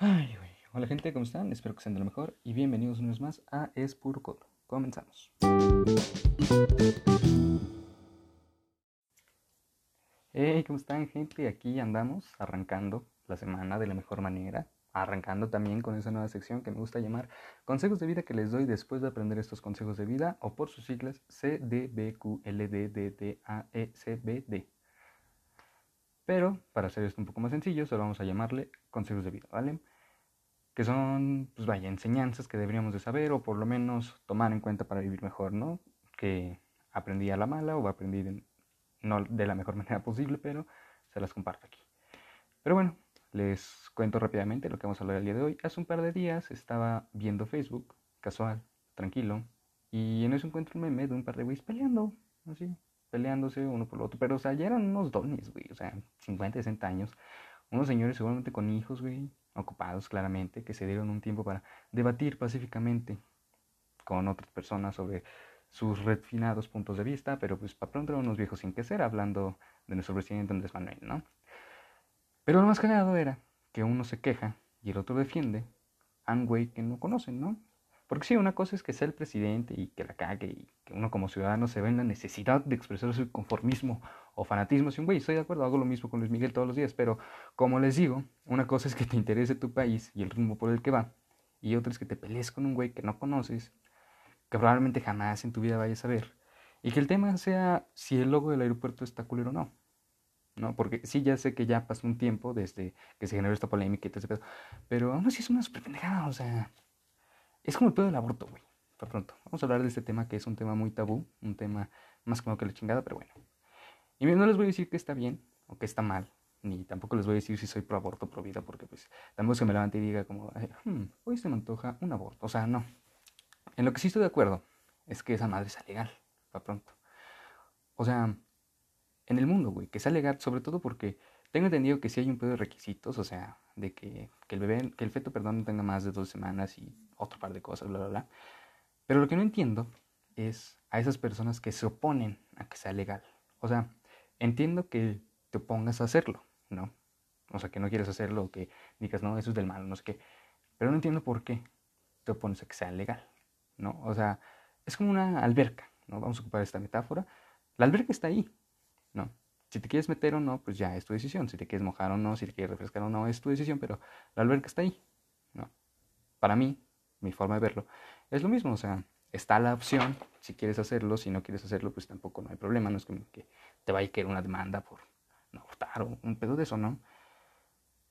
Hola gente, ¿cómo están? Espero que estén de lo mejor y bienvenidos una vez más a Es Puro. Comenzamos. Hey, ¿cómo están gente? Aquí andamos arrancando la semana de la mejor manera. Arrancando también con esa nueva sección que me gusta llamar Consejos de vida que les doy después de aprender estos consejos de vida o por sus siglas CDBQLDDDAECBD. Pero para hacer esto un poco más sencillo, solo vamos a llamarle consejos de vida, ¿vale? Que son, pues vaya, enseñanzas que deberíamos de saber o por lo menos tomar en cuenta para vivir mejor, ¿no? Que aprendí a la mala o aprendí de, no de la mejor manera posible, pero se las comparto aquí. Pero bueno, les cuento rápidamente lo que vamos a hablar el día de hoy. Hace un par de días estaba viendo Facebook, casual, tranquilo, y en eso encuentro un meme de un par de güeyes peleando, así, peleándose uno por el otro. Pero, o sea, ya eran unos dones, güey. O sea, 50, 60 años. Unos señores seguramente con hijos, güey. Ocupados, claramente. Que se dieron un tiempo para debatir pacíficamente con otras personas sobre sus refinados puntos de vista. Pero, pues, para pronto eran unos viejos sin que ser, hablando de nuestro presidente Andrés Manuel, ¿no? Pero lo más cagado era que uno se queja y el otro defiende a un güey que no conocen, ¿no? Porque sí, una cosa es que sea el presidente y que la cague y que uno como ciudadano se ve en la necesidad de expresar su conformismo o fanatismo. Un güey, estoy de acuerdo, hago lo mismo con Luis Miguel todos los días, pero como les digo, una cosa es que te interese tu país y el rumbo por el que va, y otra es que te pelees con un güey que no conoces, que probablemente jamás en tu vida vayas a ver, y que el tema sea si el logo del aeropuerto está culero o no. ¿no? Porque sí, ya sé que ya pasó un tiempo desde que se generó esta polémica y todo ese pedo, pero aún así es una super pendejada, o sea, es como el pedo del aborto, güey. Por pronto. Vamos a hablar de este tema que es un tema muy tabú, un tema más como que la chingada, pero bueno. Y no les voy a decir que está bien o que está mal, ni tampoco les voy a decir si soy pro aborto o pro vida, porque pues tampoco se me levante y diga como, hmm, hoy se me antoja un aborto. O sea, no. En lo que sí estoy de acuerdo es que esa madre sea legal, para pronto. O sea, en el mundo, güey, que sea legal, sobre todo porque tengo entendido que sí hay un pedo de requisitos, o sea, de que, que el bebé, que el feto, perdón, no tenga más de dos semanas y otro par de cosas, bla, bla, bla. Pero lo que no entiendo es a esas personas que se oponen a que sea legal. O sea, entiendo que te opongas a hacerlo, ¿no? O sea, que no quieres hacerlo, que digas, no, eso es del mal, no sé qué. Pero no entiendo por qué te opones a que sea legal, ¿no? O sea, es como una alberca, ¿no? Vamos a ocupar esta metáfora. La alberca está ahí, ¿no? Si te quieres meter o no, pues ya es tu decisión. Si te quieres mojar o no, si te quieres refrescar o no, es tu decisión, pero la alberca está ahí, ¿no? Para mí, mi forma de verlo, es lo mismo, o sea, está la opción, si quieres hacerlo, si no quieres hacerlo, pues tampoco no hay problema, no es como que te vaya a caer una demanda por no abortar o un pedo de eso, ¿no?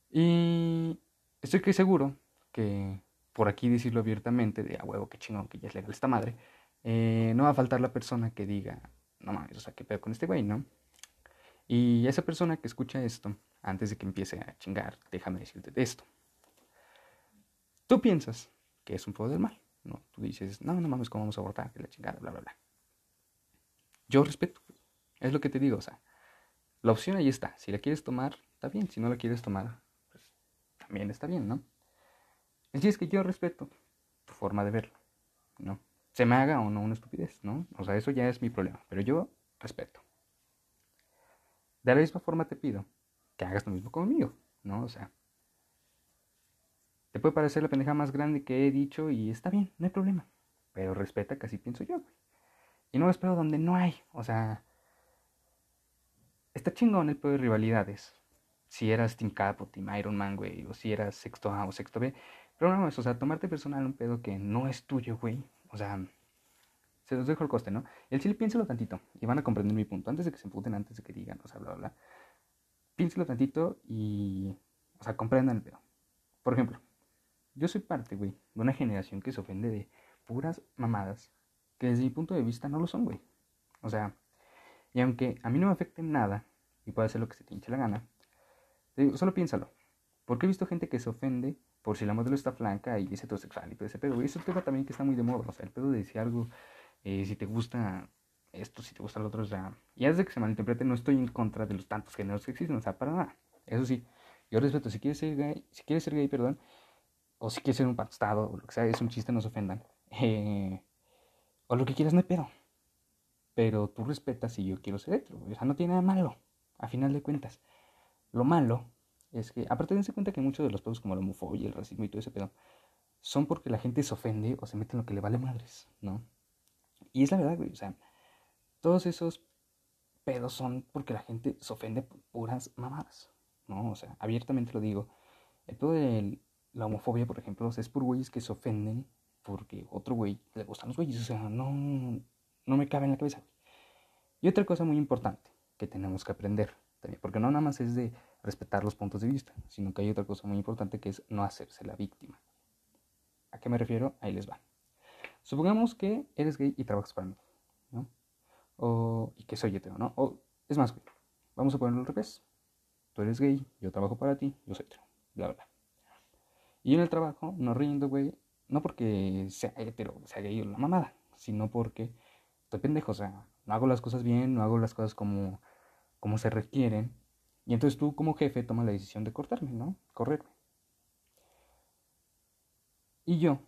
Y estoy que seguro que por aquí decirlo abiertamente, de a huevo, que chingón, que ya es legal esta madre, eh, no va a faltar la persona que diga, no mames, o sea, qué pedo con este güey, ¿no? Y esa persona que escucha esto, antes de que empiece a chingar, déjame decirte de esto. Tú piensas que es un poder del mal. ¿no? Tú dices, no, no mames, ¿cómo vamos a abortar? Que la chingada, bla, bla, bla. Yo respeto. Es lo que te digo, o sea, la opción ahí está. Si la quieres tomar, está bien. Si no la quieres tomar, pues también está bien, ¿no? El es que yo respeto tu forma de verlo, ¿no? Se me haga o no una estupidez, ¿no? O sea, eso ya es mi problema. Pero yo respeto. De la misma forma te pido que hagas lo mismo conmigo, ¿no? O sea, te puede parecer la pendeja más grande que he dicho y está bien, no hay problema. Pero respeta que así pienso yo, güey. Y no espero donde no hay. O sea, está chingón el pedo de rivalidades. Si eras Team Cap o Team Iron Man, güey, o si eras sexto A o sexto B. Pero no, es, o sea, tomarte personal un pedo que no es tuyo, güey. O sea, se los dejo el coste, ¿no? El chile piénselo tantito y van a comprender mi punto. Antes de que se emputen, antes de que digan, o sea, bla, bla, bla. Piénselo tantito y, o sea, comprendan el pedo. Por ejemplo, yo soy parte, güey, de una generación que se ofende de puras mamadas que desde mi punto de vista no lo son, güey. O sea, y aunque a mí no me afecte nada y pueda hacer lo que se te hinche la gana, solo piénsalo. Porque he visto gente que se ofende por si la modelo está flanca y es heterosexual y todo ese pedo, güey. Es un tema también que está muy de moda. O sea, el pedo de decir algo, eh, si te gusta esto, si te gusta lo otro, o sea, y antes de que se malinterprete, no estoy en contra de los tantos géneros que existen, o sea, para nada. Eso sí, yo respeto, si quieres ser gay, si quieres ser gay, perdón, o si quieres ser un pastado, o lo que sea, es un chiste, no se ofendan. Eh, o lo que quieras, no hay pedo. Pero tú respetas si yo quiero ser hetero, o sea, no tiene nada malo, a final de cuentas. Lo malo es que, aparte dense cuenta que muchos de los pedos como la homofobia, el racismo y todo ese pedo, son porque la gente se ofende o se mete en lo que le vale madres, ¿no? Y es la verdad, güey, o sea, todos esos pedos son porque la gente se ofende por puras mamadas, ¿no? O sea, abiertamente lo digo. El pedo la homofobia, por ejemplo, es por güeyes que se ofenden porque otro güey le gustan los güeyes, o sea, no, no me cabe en la cabeza. Y otra cosa muy importante que tenemos que aprender también, porque no nada más es de respetar los puntos de vista, sino que hay otra cosa muy importante que es no hacerse la víctima. ¿A qué me refiero? Ahí les va. Supongamos que eres gay y trabajas para mí, ¿no? O, y que soy hetero, ¿no? O, es más, güey, vamos a ponerlo al revés. Tú eres gay, yo trabajo para ti, yo soy hetero, bla, bla. Y en el trabajo no rindo, güey, no porque sea hetero, sea gay o la mamada, sino porque estoy pendejo, o sea, no hago las cosas bien, no hago las cosas como, como se requieren. Y entonces tú como jefe tomas la decisión de cortarme, ¿no? Correrme. Y yo,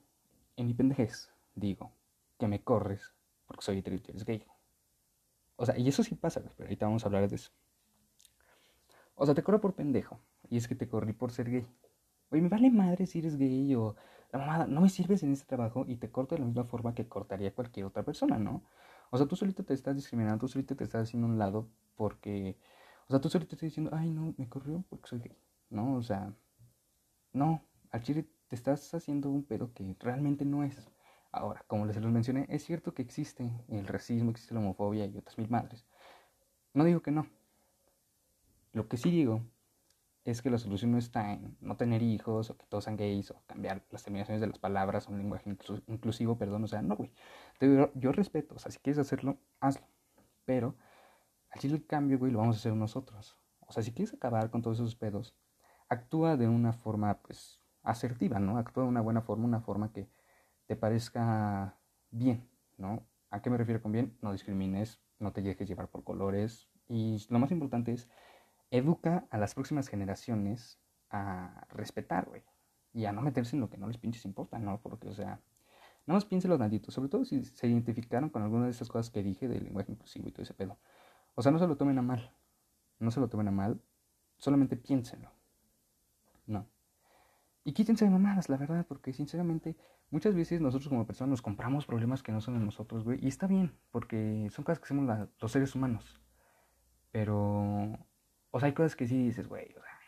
en mi pendejez, digo que me corres porque soy hetero y eres gay. O sea, y eso sí pasa, pero ahorita vamos a hablar de eso. O sea, te corro por pendejo. Y es que te corrí por ser gay. Oye, me vale madre si eres gay o la mamada. No me sirves en este trabajo y te corto de la misma forma que cortaría cualquier otra persona, ¿no? O sea, tú solito te estás discriminando, tú solito te estás haciendo un lado porque... O sea, tú solito te estás diciendo, ay, no, me corrió porque soy gay. No, o sea, no, al chile te estás haciendo un pedo que realmente no es. Ahora, como les los mencioné, es cierto que existe el racismo, existe la homofobia y otras mil madres. No digo que no. Lo que sí digo es que la solución no está en no tener hijos o que todos sean gays o cambiar las terminaciones de las palabras un lenguaje inclusivo, perdón, o sea, no, güey. Yo, respeto, o sea, si quieres hacerlo, hazlo. Pero al chile el cambio, güey, lo vamos a hacer nosotros. O sea, si quieres acabar con todos esos pedos, actúa de una forma, pues, asertiva, ¿no? Actúa de una buena forma, una forma que te parezca bien, ¿no? ¿A qué me refiero con bien? No discrimines, no te dejes llevar por colores. Y lo más importante es educa a las próximas generaciones a respetar, güey. Y a no meterse en lo que no les pinches importa, ¿no? Porque, o sea, nada más piénselo tantito. Sobre todo si se identificaron con alguna de esas cosas que dije del lenguaje inclusivo y todo ese pedo. O sea, no se lo tomen a mal. No se lo tomen a mal. Solamente piénsenlo. No. Y quítense de mamadas, la verdad, porque sinceramente muchas veces nosotros como personas nos compramos problemas que no son de nosotros, güey. Y está bien, porque son cosas que hacemos los seres humanos. Pero o sea, hay cosas que sí dices, güey, o sea,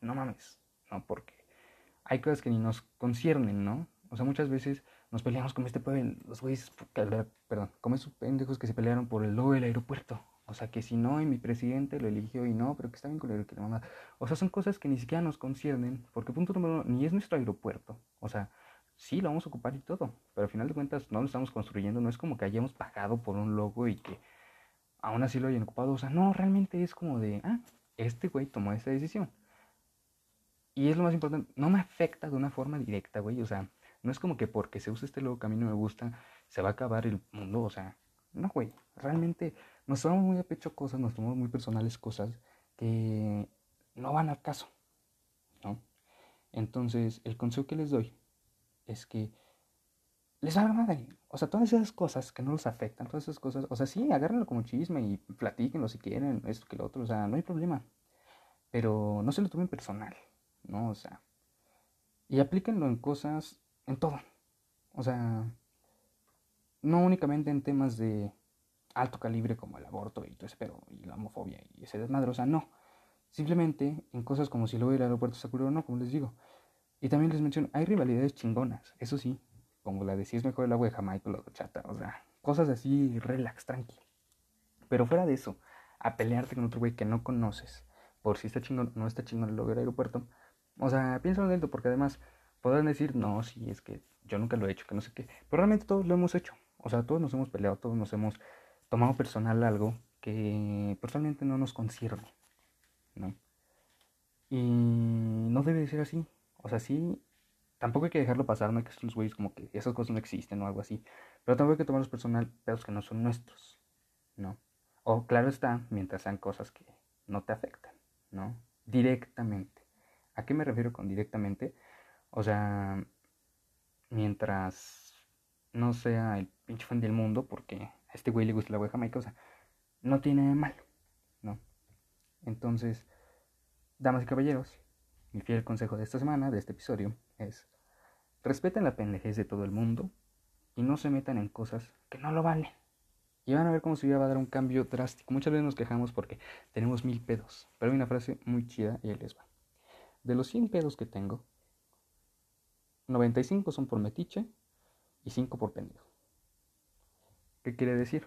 no mames, no, porque hay cosas que ni nos conciernen, ¿no? O sea, muchas veces nos peleamos con este pueblo, los güeyes, perdón, como esos pendejos que se pelearon por el logo del aeropuerto. O sea, que si no, y mi presidente lo eligió y no, pero que está bien con el que mamá. O sea, son cosas que ni siquiera nos conciernen, porque punto número uno, ni es nuestro aeropuerto. O sea, sí, lo vamos a ocupar y todo, pero al final de cuentas no lo estamos construyendo, no es como que hayamos pagado por un logo y que aún así lo hayan ocupado. O sea, no, realmente es como de, ah, este güey tomó esta decisión. Y es lo más importante, no me afecta de una forma directa, güey. O sea, no es como que porque se usa este logo que a mí no me gusta, se va a acabar el mundo. O sea, no, güey. Realmente nos tomamos muy a pecho cosas, nos tomamos muy personales cosas que no van al caso, ¿no? Entonces, el consejo que les doy es que les haga madre. O sea, todas esas cosas que no los afectan, todas esas cosas, o sea, sí, agárrenlo como chisme y platíquenlo si quieren, esto que lo otro, o sea, no hay problema. Pero no se lo tomen personal, ¿no? O sea, y aplíquenlo en cosas, en todo. O sea, no únicamente en temas de alto calibre como el aborto y todo ese pero y la homofobia y ese desmadre, o sea, no. Simplemente en cosas como si luego el aeropuerto se o no, como les digo. Y también les menciono, hay rivalidades chingonas, eso sí, como la de si es mejor el agua de Jamaica o la chata, o sea, cosas así, relax, tranqui. Pero fuera de eso, a pelearte con otro güey que no conoces, por si está chingón no está chingón el logo del aeropuerto, o sea, piénsalo dentro, porque además podrán decir, no, sí, es que yo nunca lo he hecho, que no sé qué, pero realmente todos lo hemos hecho, o sea, todos nos hemos peleado, todos nos hemos tomado personal algo que personalmente no nos concierne, ¿no? Y no debe ser así, o sea, sí tampoco hay que dejarlo pasar, no hay que ser los güeyes como que esas cosas no existen o algo así. Pero tampoco hay que tomarlos personal pedos que no son nuestros, ¿no? O claro está, mientras sean cosas que no te afectan, ¿no? Directamente. ¿A qué me refiero con directamente? O sea, mientras no sea el pinche fan del mundo, porque a este güey le gusta la wea jamaica, o sea, no tiene malo, ¿no? Entonces, Damas y caballeros, mi fiel consejo de esta semana, de este episodio, es respeten la pendejez de todo el mundo y no se metan en cosas que no lo valen. Y van a ver cómo su vida va a dar un cambio drástico. Muchas veces nos quejamos porque tenemos mil pedos, pero hay una frase muy chida y ahí les va. De los 100 pedos que tengo, 95 son por metiche y 5 por pendejo. ¿Qué quiere decir?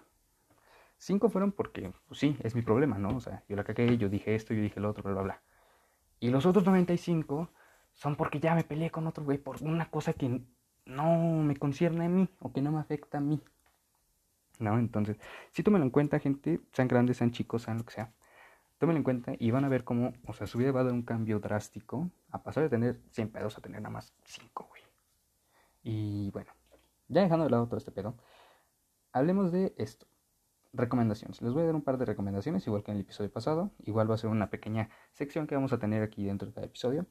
5 fueron porque, pues sí, es mi problema, ¿no? O sea, yo la cagué, yo dije esto, yo dije lo otro, bla, bla, bla. Y los otros 95 son porque ya me peleé con otro güey por una cosa que no me concierne a mí o que no me afecta a mí. ¿No? Entonces, si tómenlo en cuenta, gente, sean grandes, sean chicos, sean lo que sea. Tómenlo en cuenta y van a ver cómo, o sea, su vida va a dar un cambio drástico a pasar de tener 100 pedos a tener nada más 5, güey. Y bueno, ya dejando de lado todo este pedo, hablemos de esto. Recomendaciones. Les voy a dar un par de recomendaciones, igual que en el episodio pasado. Igual va a ser una pequeña sección que vamos a tener aquí dentro de cada episodio.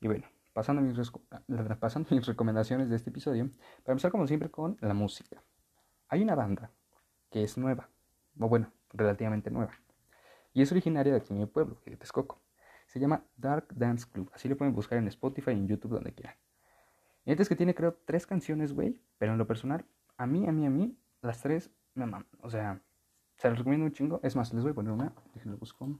Y bueno, pasando mis, pasando mis recomendaciones de este episodio, para empezar como siempre con la música. Hay una banda que es nueva, o bueno, relativamente nueva, y es originaria de aquí en mi pueblo, de Texcoco. Se llama Dark Dance Club, así lo pueden buscar en Spotify en YouTube, donde quieran. Y es que tiene creo tres canciones, güey, pero en lo personal, a mí, a mí, a mí, las tres me aman. O sea, se las recomiendo un chingo. Es más, les voy a poner una, déjenlo busco.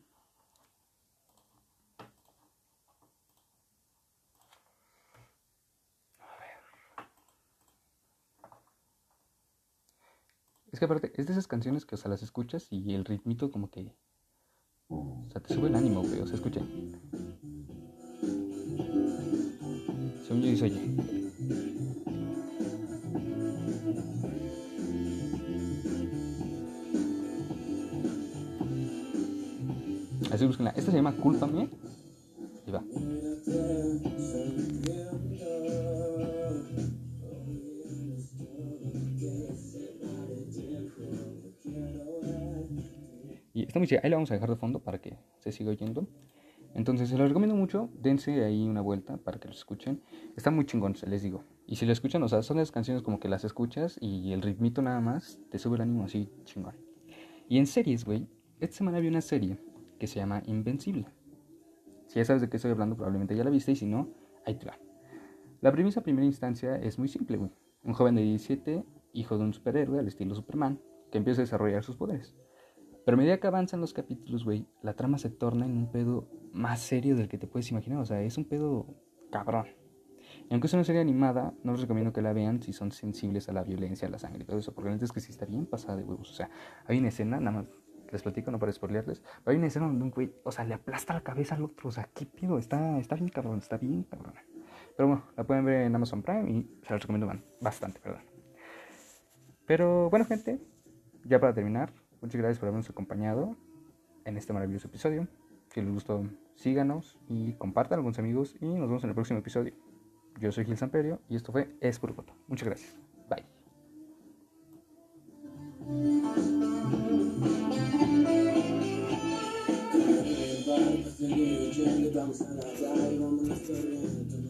Es que aparte, es de esas canciones que, o sea, las escuchas y el ritmito como que... O sea, te sube el ánimo, güey. O sea, escucha. Según yo dice, oye. Así busquenla. Esta se llama Culpa Mía. Y va. Ahí la vamos a dejar de fondo para que se siga oyendo. Entonces, se los recomiendo mucho. Dense ahí una vuelta para que los escuchen. Está muy chingón, se les digo. Y si lo escuchan, o sea, son las canciones como que las escuchas y el ritmito nada más te sube el ánimo así chingón. Y en series, güey, esta semana vi una serie que se llama Invencible. Si ya sabes de qué estoy hablando, probablemente ya la viste. Y si no, ahí te va. La premisa a primera instancia es muy simple, güey. Un joven de 17, hijo de un superhéroe al estilo Superman, que empieza a desarrollar sus poderes. Pero a medida que avanzan los capítulos, güey, la trama se torna en un pedo más serio del que te puedes imaginar. O sea, es un pedo cabrón. Y aunque es una serie animada, no les recomiendo que la vean si son sensibles a la violencia, a la sangre y todo eso. Porque la neta es que sí está bien pasada de huevos. O sea, hay una escena, nada más les platico, no para spoilearles. Pero hay una escena donde un güey, o sea, le aplasta la cabeza al otro. O sea, ¿qué pedo? Está, está bien cabrón, está bien cabrón. Pero bueno, la pueden ver en Amazon Prime y se la recomiendo bastante, perdón. Pero bueno, gente, ya para terminar, Muchas gracias por habernos acompañado en este maravilloso episodio. Si les gustó, síganos y compartan con sus amigos y nos vemos en el próximo episodio. Yo soy Gil Samperio y esto fue Es Muchas gracias. Bye. Young dogs, I ride on the